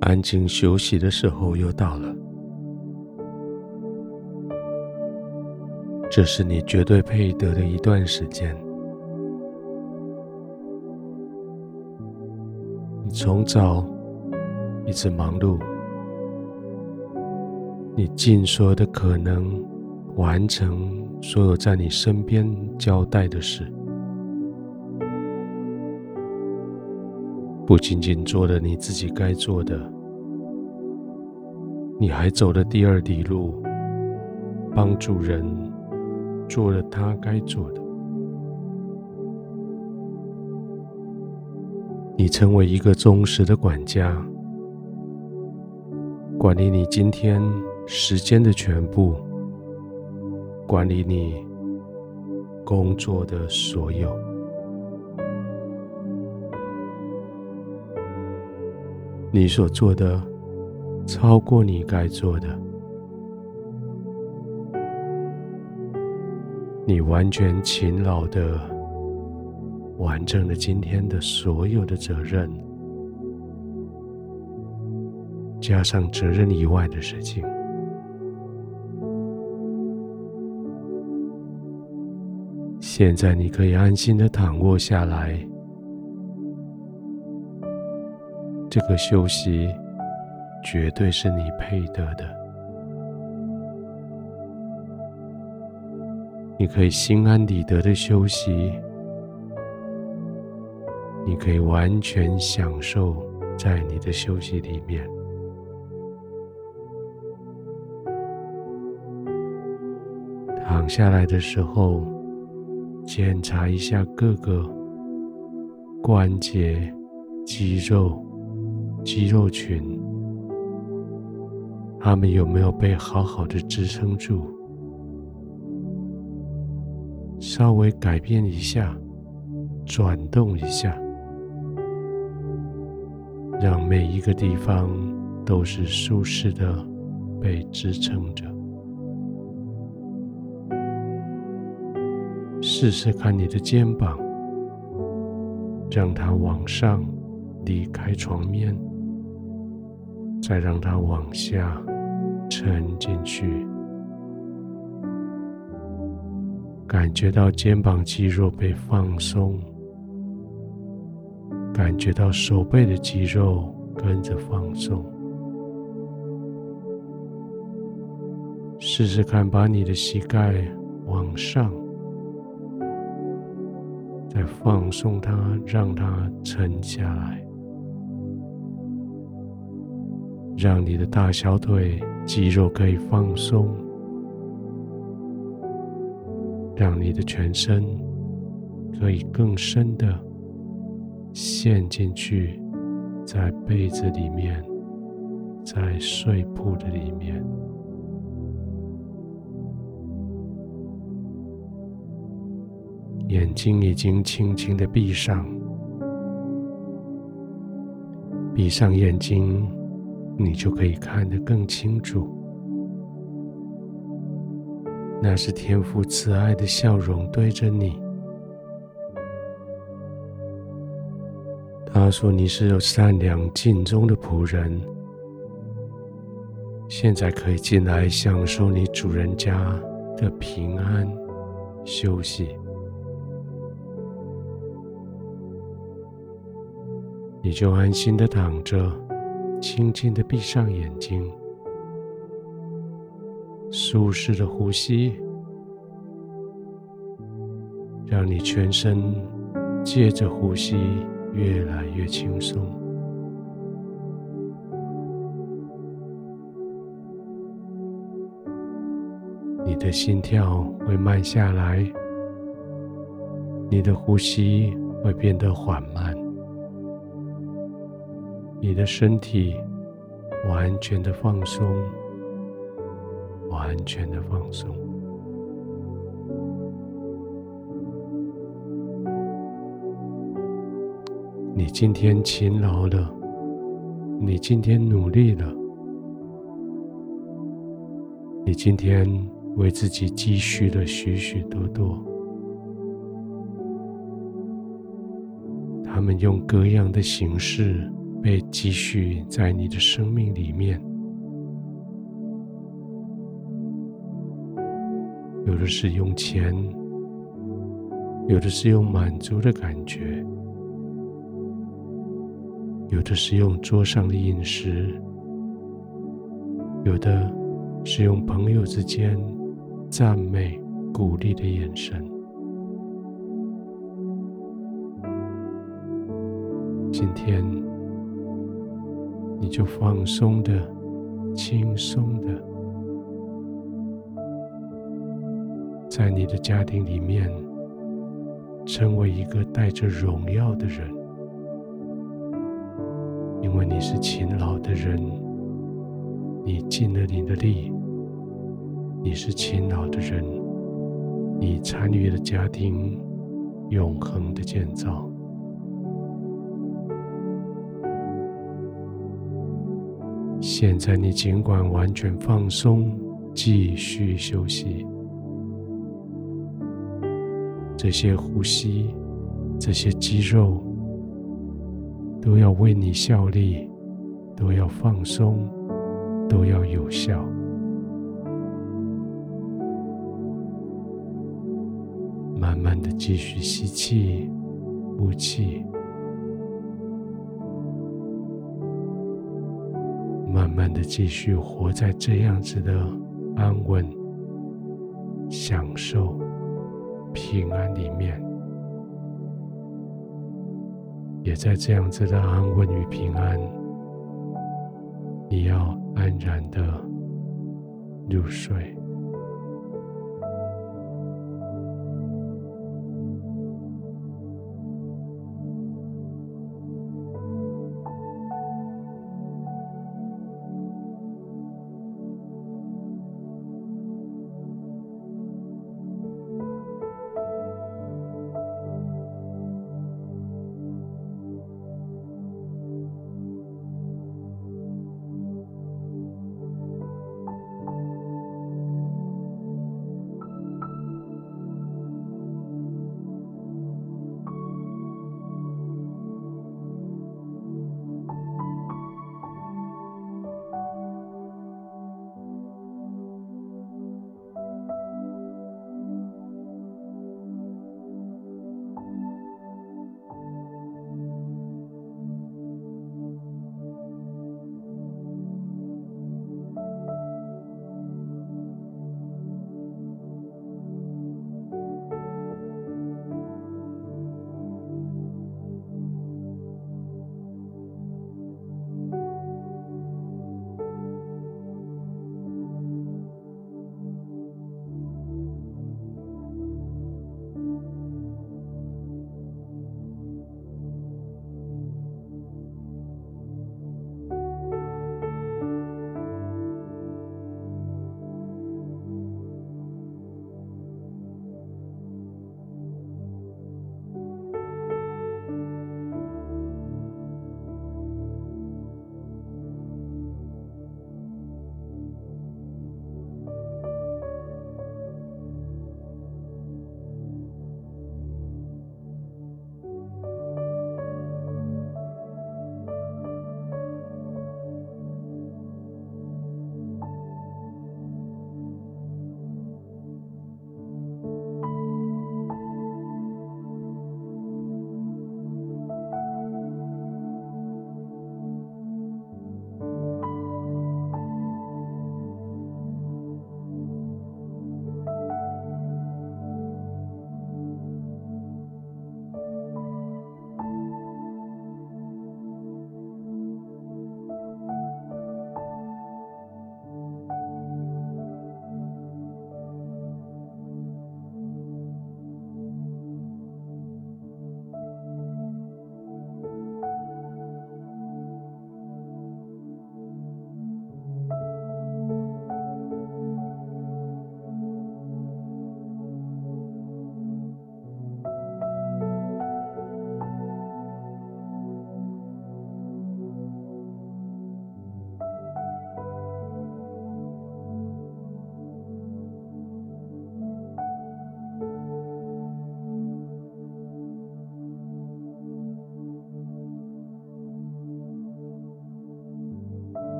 安静休息的时候又到了。这是你绝对配得的一段时间。你从早一直忙碌，你尽所有的可能完成所有在你身边交代的事，不仅仅做了你自己该做的，你还走了第二里路，帮助人。做了他该做的，你成为一个忠实的管家，管理你今天时间的全部，管理你工作的所有，你所做的超过你该做的。你完全勤劳的完成了今天的所有的责任，加上责任以外的事情。现在你可以安心的躺卧下来，这个休息绝对是你配得的。你可以心安理得的休息，你可以完全享受在你的休息里面。躺下来的时候，检查一下各个关节、肌肉、肌肉群，它们有没有被好好的支撑住？稍微改变一下，转动一下，让每一个地方都是舒适的被支撑着。试试看你的肩膀，让它往上离开床面，再让它往下沉进去。感觉到肩膀肌肉被放松，感觉到手背的肌肉跟着放松。试试看，把你的膝盖往上，再放松它，让它沉下来，让你的大小腿肌肉可以放松。让你的全身可以更深的陷进去，在被子里面，在睡铺的里面。眼睛已经轻轻的闭上，闭上眼睛，你就可以看得更清楚。那是天父慈爱的笑容对着你。他说：“你是有善良尽忠的仆人，现在可以进来享受你主人家的平安休息。你就安心的躺着，轻轻的闭上眼睛。”舒适的呼吸，让你全身借着呼吸越来越轻松。你的心跳会慢下来，你的呼吸会变得缓慢，你的身体完全的放松。完全的放松。你今天勤劳了，你今天努力了，你今天为自己积蓄了许许多多。他们用各样的形式被积蓄在你的生命里面。有的是用钱，有的是用满足的感觉，有的是用桌上的饮食，有的是用朋友之间赞美、鼓励的眼神。今天，你就放松的、轻松的。在你的家庭里面，成为一个带着荣耀的人，因为你是勤劳的人，你尽了你的力，你是勤劳的人，你参与了家庭永恒的建造。现在你尽管完全放松，继续休息。这些呼吸，这些肌肉，都要为你效力，都要放松，都要有效。慢慢的继续吸气，呼气，慢慢的继续活在这样子的安稳、享受。平安里面，也在这样子的安稳与平安，你要安然的入睡。